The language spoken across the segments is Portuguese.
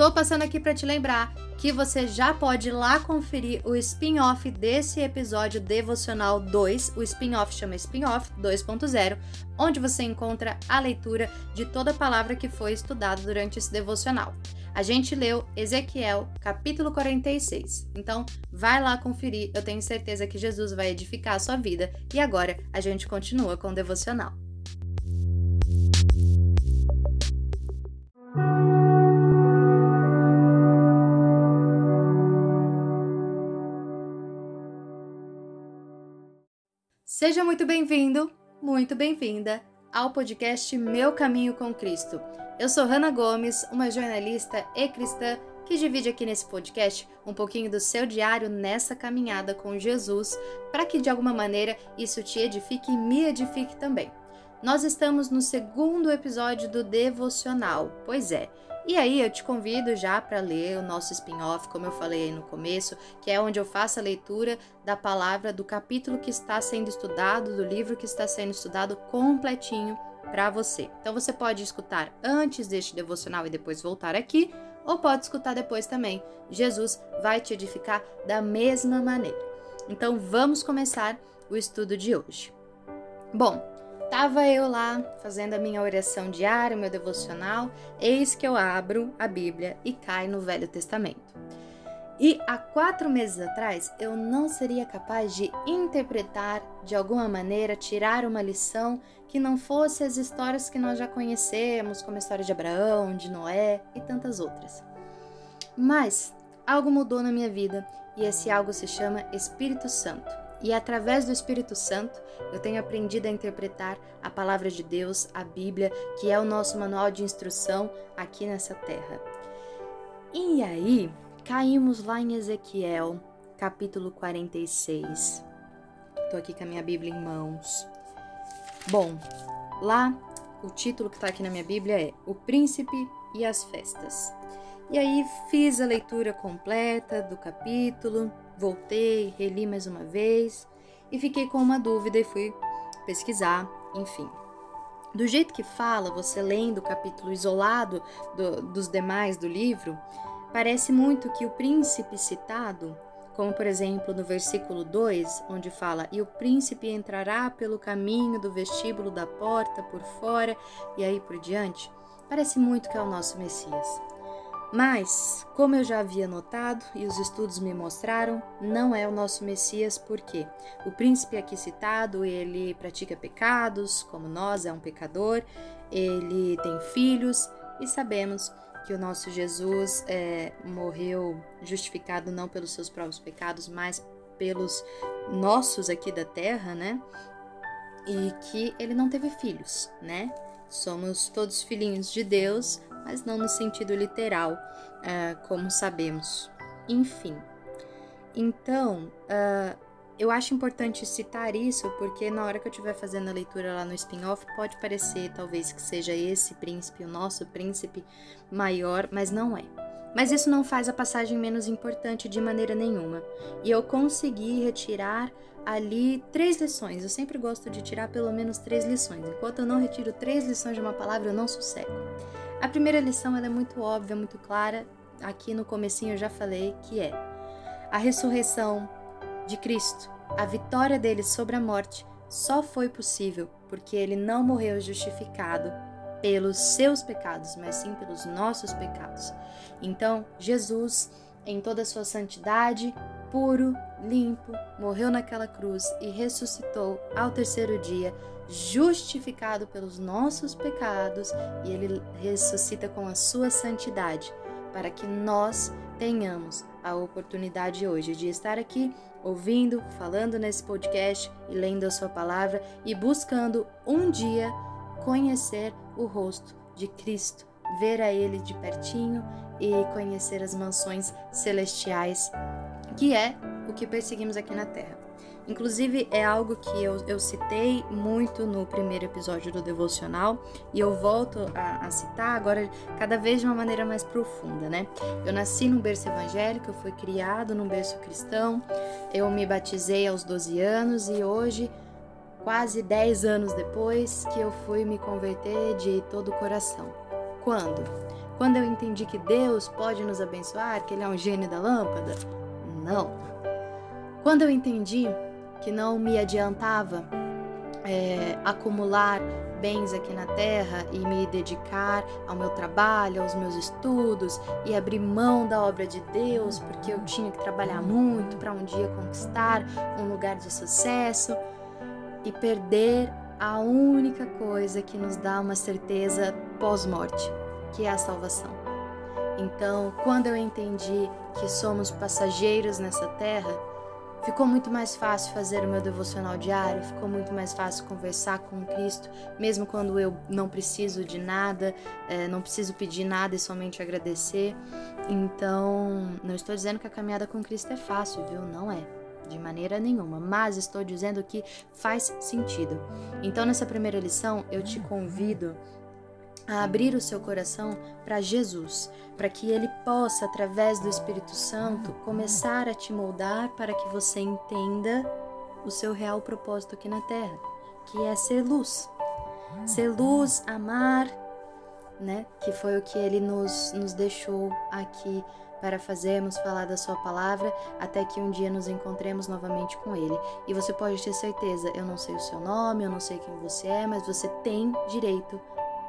Tô passando aqui para te lembrar que você já pode ir lá conferir o spin-off desse episódio devocional 2. O spin-off chama Spin-off 2.0, onde você encontra a leitura de toda a palavra que foi estudada durante esse devocional. A gente leu Ezequiel, capítulo 46. Então, vai lá conferir. Eu tenho certeza que Jesus vai edificar a sua vida. E agora a gente continua com o devocional. Seja muito bem-vindo, muito bem-vinda ao podcast Meu Caminho com Cristo. Eu sou Hanna Gomes, uma jornalista e cristã que divide aqui nesse podcast um pouquinho do seu diário nessa caminhada com Jesus, para que de alguma maneira isso te edifique e me edifique também. Nós estamos no segundo episódio do devocional. Pois é, e aí eu te convido já para ler o nosso spin-off, como eu falei aí no começo, que é onde eu faço a leitura da palavra do capítulo que está sendo estudado, do livro que está sendo estudado completinho para você. Então você pode escutar antes deste devocional e depois voltar aqui, ou pode escutar depois também. Jesus vai te edificar da mesma maneira. Então vamos começar o estudo de hoje. Bom, Tava eu lá fazendo a minha oração diária, meu devocional, eis que eu abro a Bíblia e cai no Velho Testamento. E há quatro meses atrás eu não seria capaz de interpretar de alguma maneira, tirar uma lição que não fosse as histórias que nós já conhecemos, como a história de Abraão, de Noé e tantas outras. Mas algo mudou na minha vida e esse algo se chama Espírito Santo. E através do Espírito Santo, eu tenho aprendido a interpretar a palavra de Deus, a Bíblia, que é o nosso manual de instrução aqui nessa terra. E aí, caímos lá em Ezequiel, capítulo 46. Estou aqui com a minha Bíblia em mãos. Bom, lá o título que está aqui na minha Bíblia é O Príncipe e as Festas. E aí fiz a leitura completa do capítulo, voltei, reli mais uma vez e fiquei com uma dúvida e fui pesquisar, enfim. Do jeito que fala, você lendo o capítulo isolado do, dos demais do livro, parece muito que o príncipe citado, como por exemplo no versículo 2, onde fala: E o príncipe entrará pelo caminho do vestíbulo da porta por fora, e aí por diante, parece muito que é o nosso Messias. Mas, como eu já havia notado e os estudos me mostraram, não é o nosso Messias porque o príncipe aqui citado, ele pratica pecados, como nós, é um pecador, ele tem filhos e sabemos que o nosso Jesus é, morreu justificado não pelos seus próprios pecados, mas pelos nossos aqui da terra, né? E que ele não teve filhos, né? Somos todos filhinhos de Deus, mas não no sentido literal, uh, como sabemos. Enfim, então uh, eu acho importante citar isso porque na hora que eu estiver fazendo a leitura lá no spin-off, pode parecer talvez que seja esse príncipe, o nosso príncipe maior, mas não é. Mas isso não faz a passagem menos importante de maneira nenhuma. E eu consegui retirar ali três lições. Eu sempre gosto de tirar pelo menos três lições. Enquanto eu não retiro três lições de uma palavra, eu não sossego. A primeira lição é muito óbvia, muito clara. Aqui no comecinho eu já falei que é a ressurreição de Cristo, a vitória dele sobre a morte, só foi possível porque ele não morreu justificado pelos seus pecados, mas sim pelos nossos pecados. Então, Jesus, em toda a sua santidade, puro, limpo, morreu naquela cruz e ressuscitou ao terceiro dia justificado pelos nossos pecados e ele ressuscita com a sua santidade, para que nós tenhamos a oportunidade hoje de estar aqui ouvindo, falando nesse podcast e lendo a sua palavra e buscando um dia conhecer o rosto de Cristo, ver a ele de pertinho e conhecer as mansões celestiais, que é o que perseguimos aqui na terra. Inclusive, é algo que eu, eu citei muito no primeiro episódio do Devocional e eu volto a, a, citar agora cada vez de uma maneira mais profunda, né? Eu nasci num berço evangélico, eu fui criado num berço cristão, eu me batizei aos 12 anos e hoje, quase 10 anos depois, que eu fui me converter de todo o coração. Quando? Quando eu entendi que Deus pode nos abençoar, que Ele é um gênio da lâmpada? Não. Quando eu entendi que não me adiantava é, acumular bens aqui na terra e me dedicar ao meu trabalho, aos meus estudos e abrir mão da obra de Deus, porque eu tinha que trabalhar muito para um dia conquistar um lugar de sucesso e perder a única coisa que nos dá uma certeza pós-morte, que é a salvação. Então, quando eu entendi que somos passageiros nessa terra, Ficou muito mais fácil fazer o meu devocional diário, ficou muito mais fácil conversar com Cristo, mesmo quando eu não preciso de nada, é, não preciso pedir nada e somente agradecer. Então, não estou dizendo que a caminhada com Cristo é fácil, viu? Não é. De maneira nenhuma, mas estou dizendo que faz sentido. Então, nessa primeira lição, eu te convido a abrir o seu coração para Jesus, para que ele possa, através do Espírito Santo, começar a te moldar para que você entenda o seu real propósito aqui na Terra, que é ser luz. Ser luz, amar, né? Que foi o que ele nos, nos deixou aqui para fazermos falar da sua palavra até que um dia nos encontremos novamente com ele. E você pode ter certeza, eu não sei o seu nome, eu não sei quem você é, mas você tem direito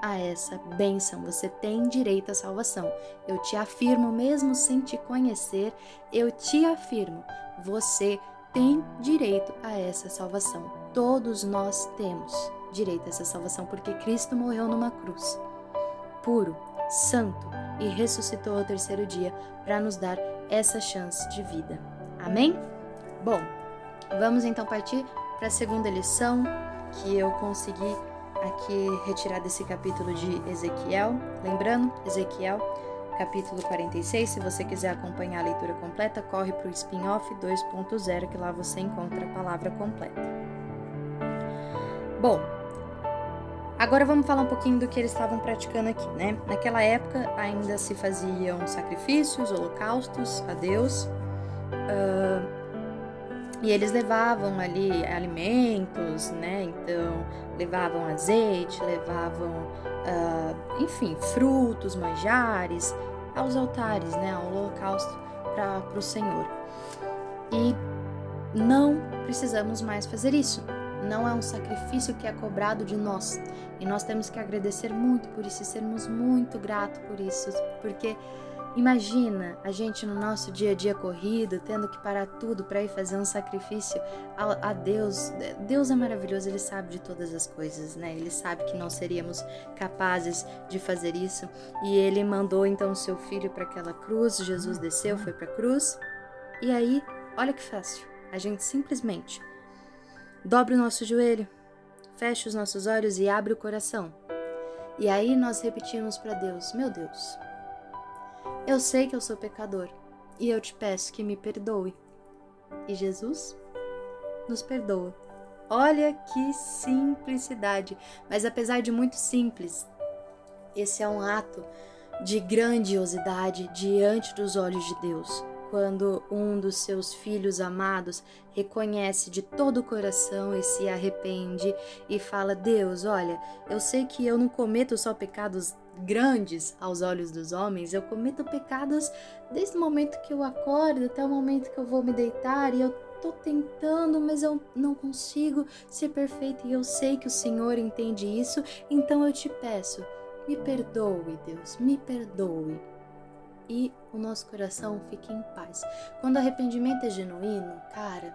a essa bênção, você tem direito à salvação. Eu te afirmo, mesmo sem te conhecer, eu te afirmo, você tem direito a essa salvação. Todos nós temos direito a essa salvação, porque Cristo morreu numa cruz, puro, santo, e ressuscitou ao terceiro dia para nos dar essa chance de vida. Amém? Bom, vamos então partir para a segunda lição que eu consegui aqui retirar desse capítulo de Ezequiel. Lembrando, Ezequiel, capítulo 46. Se você quiser acompanhar a leitura completa, corre para o spin-off 2.0, que lá você encontra a palavra completa. Bom, agora vamos falar um pouquinho do que eles estavam praticando aqui, né? Naquela época ainda se faziam sacrifícios, holocaustos a Deus. Uh, e eles levavam ali alimentos, né? Então, levavam azeite, levavam, uh, enfim, frutos, manjares aos altares, né? Ao holocausto para o Senhor. E não precisamos mais fazer isso. Não é um sacrifício que é cobrado de nós. E nós temos que agradecer muito por isso e sermos muito gratos por isso, porque Imagina a gente no nosso dia a dia corrido, tendo que parar tudo para ir fazer um sacrifício a, a, Deus. Deus é maravilhoso, Ele sabe de todas as coisas, né? Ele sabe que não seríamos capazes de fazer isso. E Ele mandou então o seu filho para aquela cruz. Jesus desceu, foi para a cruz. E aí, olha que fácil. A gente simplesmente dobra o nosso joelho, fecha os nossos olhos e abre o coração. E aí nós repetimos para Deus: Meu Deus eu sei que eu sou pecador e eu te peço que me perdoe. E Jesus nos perdoa. Olha que simplicidade! Mas apesar de muito simples, esse é um ato de grandiosidade diante dos olhos de Deus quando um dos seus filhos amados reconhece de todo o coração e se arrepende e fala: Deus, olha, eu sei que eu não cometo só pecados grandes aos olhos dos homens, eu cometo pecados desde o momento que eu acordo até o momento que eu vou me deitar e eu tô tentando, mas eu não consigo ser perfeito e eu sei que o Senhor entende isso, então eu te peço, me perdoe, Deus, me perdoe e o nosso coração fique em paz. Quando o arrependimento é genuíno, cara,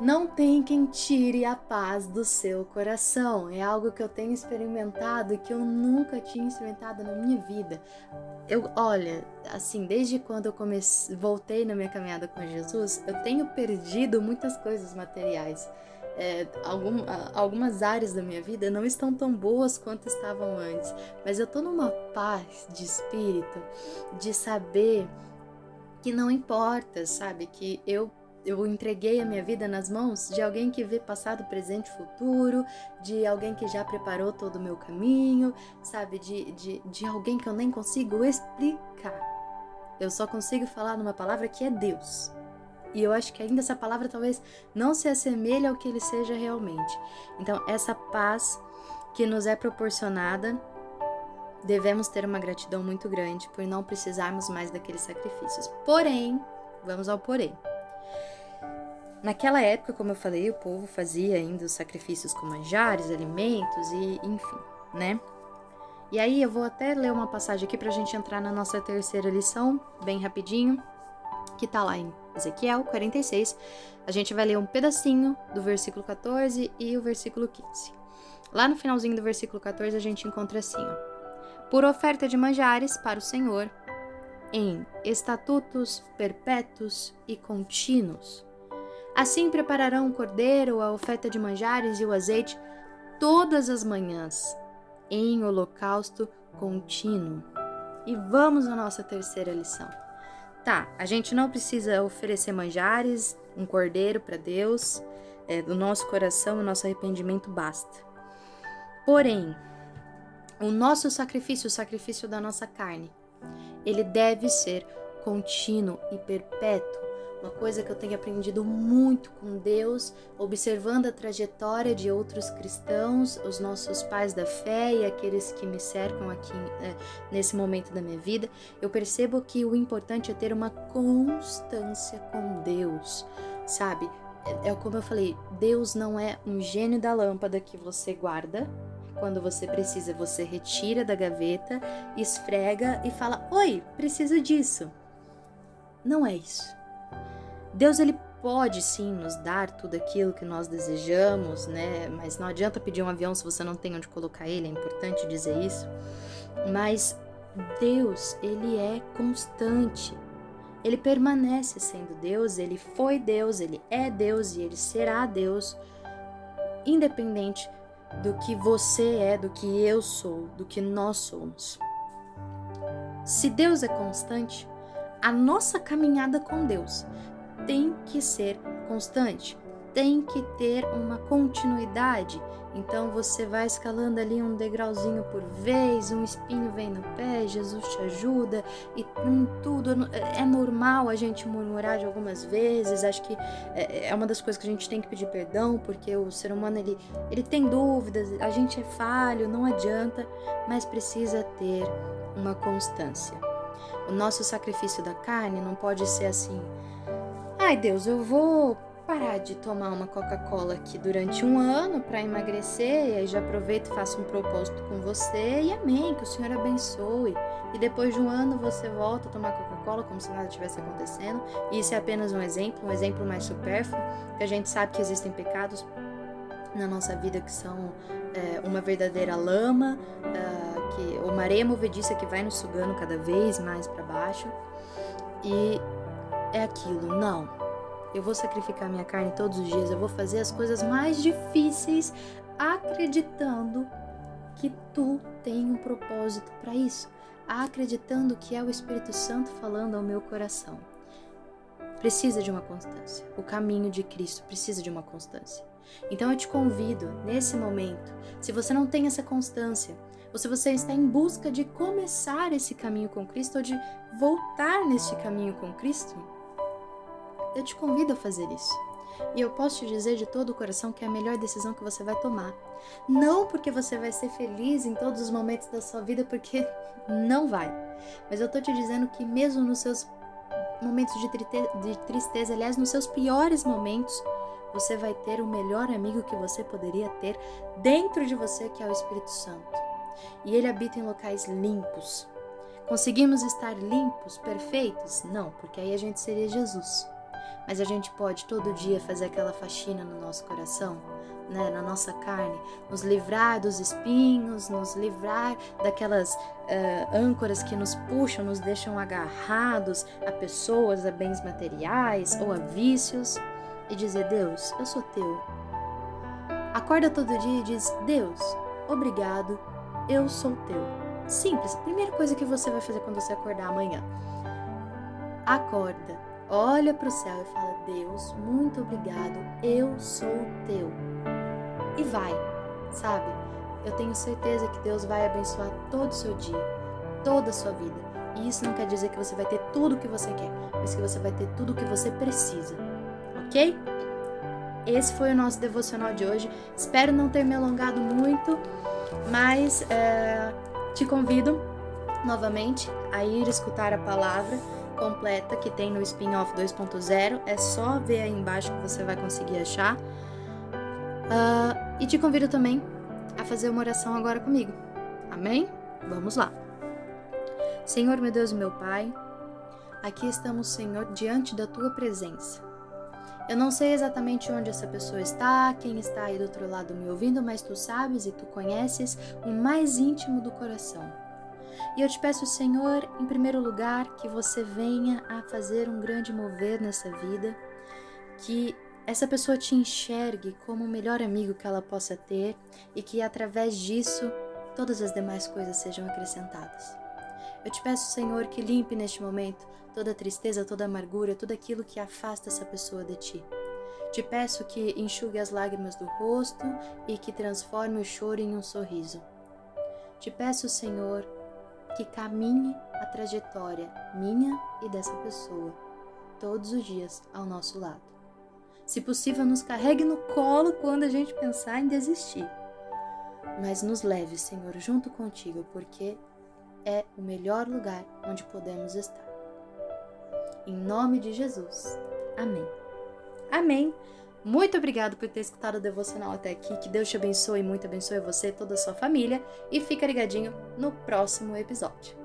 não tem quem tire a paz do seu coração. É algo que eu tenho experimentado que eu nunca tinha experimentado na minha vida. Eu, olha, assim, desde quando eu comecei, voltei na minha caminhada com Jesus, eu tenho perdido muitas coisas materiais é, algum, algumas áreas da minha vida não estão tão boas quanto estavam antes, mas eu tô numa paz de espírito, de saber que não importa, sabe? Que eu eu entreguei a minha vida nas mãos de alguém que vê passado, presente futuro, de alguém que já preparou todo o meu caminho, sabe? De, de, de alguém que eu nem consigo explicar. Eu só consigo falar numa palavra que é Deus. E eu acho que ainda essa palavra talvez não se assemelhe ao que ele seja realmente. Então, essa paz que nos é proporcionada devemos ter uma gratidão muito grande por não precisarmos mais daqueles sacrifícios. Porém, vamos ao porém. Naquela época, como eu falei, o povo fazia ainda os sacrifícios com manjares, alimentos e enfim, né? E aí eu vou até ler uma passagem aqui pra gente entrar na nossa terceira lição, bem rapidinho, que tá lá em Ezequiel 46. A gente vai ler um pedacinho do versículo 14 e o versículo 15. Lá no finalzinho do versículo 14 a gente encontra assim, ó. Por oferta de manjares para o Senhor, em estatutos perpétuos e contínuos. Assim prepararão o cordeiro, a oferta de manjares e o azeite todas as manhãs, em holocausto contínuo. E vamos à nossa terceira lição. Tá, a gente não precisa oferecer manjares, um cordeiro para Deus, é, do nosso coração, o nosso arrependimento basta. Porém, o nosso sacrifício, o sacrifício da nossa carne, ele deve ser contínuo e perpétuo. Uma coisa que eu tenho aprendido muito com Deus, observando a trajetória de outros cristãos, os nossos pais da fé e aqueles que me cercam aqui é, nesse momento da minha vida, eu percebo que o importante é ter uma constância com Deus, sabe? É, é como eu falei, Deus não é um gênio da lâmpada que você guarda, quando você precisa, você retira da gaveta, esfrega e fala: Oi, preciso disso. Não é isso. Deus ele pode sim nos dar tudo aquilo que nós desejamos, né? Mas não adianta pedir um avião se você não tem onde colocar ele, é importante dizer isso. Mas Deus, ele é constante. Ele permanece sendo Deus, ele foi Deus, ele é Deus e ele será Deus, independente do que você é, do que eu sou, do que nós somos. Se Deus é constante, a nossa caminhada com Deus tem que ser constante, tem que ter uma continuidade. Então você vai escalando ali um degrauzinho por vez, um espinho vem no pé, Jesus te ajuda e tudo é normal a gente murmurar de algumas vezes. Acho que é, é uma das coisas que a gente tem que pedir perdão, porque o ser humano ele, ele tem dúvidas, a gente é falho, não adianta, mas precisa ter uma constância. O nosso sacrifício da carne não pode ser assim Ai, Deus, eu vou parar de tomar uma Coca-Cola aqui durante um ano para emagrecer, e aí já aproveito e faço um propósito com você, e amém, que o Senhor abençoe. E depois de um ano você volta a tomar Coca-Cola como se nada tivesse acontecendo. E isso é apenas um exemplo, um exemplo mais supérfluo, que a gente sabe que existem pecados na nossa vida que são é, uma verdadeira lama, uh, que o maré movediça que vai nos sugando cada vez mais para baixo. E é aquilo, não. Eu vou sacrificar minha carne todos os dias, eu vou fazer as coisas mais difíceis acreditando que tu tem um propósito para isso, acreditando que é o Espírito Santo falando ao meu coração. Precisa de uma constância. O caminho de Cristo precisa de uma constância. Então eu te convido, nesse momento, se você não tem essa constância, ou se você está em busca de começar esse caminho com Cristo ou de voltar neste caminho com Cristo, eu te convido a fazer isso. E eu posso te dizer de todo o coração que é a melhor decisão que você vai tomar. Não porque você vai ser feliz em todos os momentos da sua vida, porque não vai. Mas eu tô te dizendo que mesmo nos seus momentos de, de tristeza, aliás, nos seus piores momentos, você vai ter o melhor amigo que você poderia ter dentro de você, que é o Espírito Santo. E ele habita em locais limpos. Conseguimos estar limpos, perfeitos? Não, porque aí a gente seria Jesus mas a gente pode todo dia fazer aquela faxina no nosso coração, né, na nossa carne, nos livrar dos espinhos, nos livrar daquelas uh, âncoras que nos puxam, nos deixam agarrados a pessoas, a bens materiais ou a vícios e dizer: Deus, eu sou teu. Acorda todo dia e diz: Deus, obrigado, eu sou teu. Simples, primeira coisa que você vai fazer quando você acordar amanhã. Acorda olha para o céu e fala: Deus, muito obrigado, eu sou teu. E vai, sabe? Eu tenho certeza que Deus vai abençoar todo o seu dia, toda a sua vida. E isso não quer dizer que você vai ter tudo o que você quer, mas que você vai ter tudo o que você precisa, ok? Esse foi o nosso devocional de hoje. Espero não ter me alongado muito, mas é, te convido novamente a ir escutar a palavra completa que tem no Spin-Off 2.0. É só ver aí embaixo que você vai conseguir achar. Uh, e te convido também a fazer uma oração agora comigo. Amém? Vamos lá. Senhor, meu Deus e meu Pai, aqui estamos, Senhor, diante da tua presença. Eu não sei exatamente onde essa pessoa está, quem está aí do outro lado me ouvindo, mas tu sabes e tu conheces o mais íntimo do coração. E eu te peço, Senhor, em primeiro lugar, que você venha a fazer um grande mover nessa vida, que essa pessoa te enxergue como o melhor amigo que ela possa ter e que através disso todas as demais coisas sejam acrescentadas. Eu te peço, Senhor, que limpe neste momento toda tristeza, toda amargura, tudo aquilo que afasta essa pessoa de ti. Te peço que enxugue as lágrimas do rosto e que transforme o choro em um sorriso. Te peço, Senhor, que caminhe a trajetória minha e dessa pessoa todos os dias ao nosso lado. Se possível, nos carregue no colo quando a gente pensar em desistir. Mas nos leve, Senhor, junto contigo, porque é o melhor lugar onde podemos estar. Em nome de Jesus. Amém. Amém. Muito obrigado por ter escutado o devocional até aqui. Que Deus te abençoe, muito abençoe você e toda a sua família. E fica ligadinho no próximo episódio.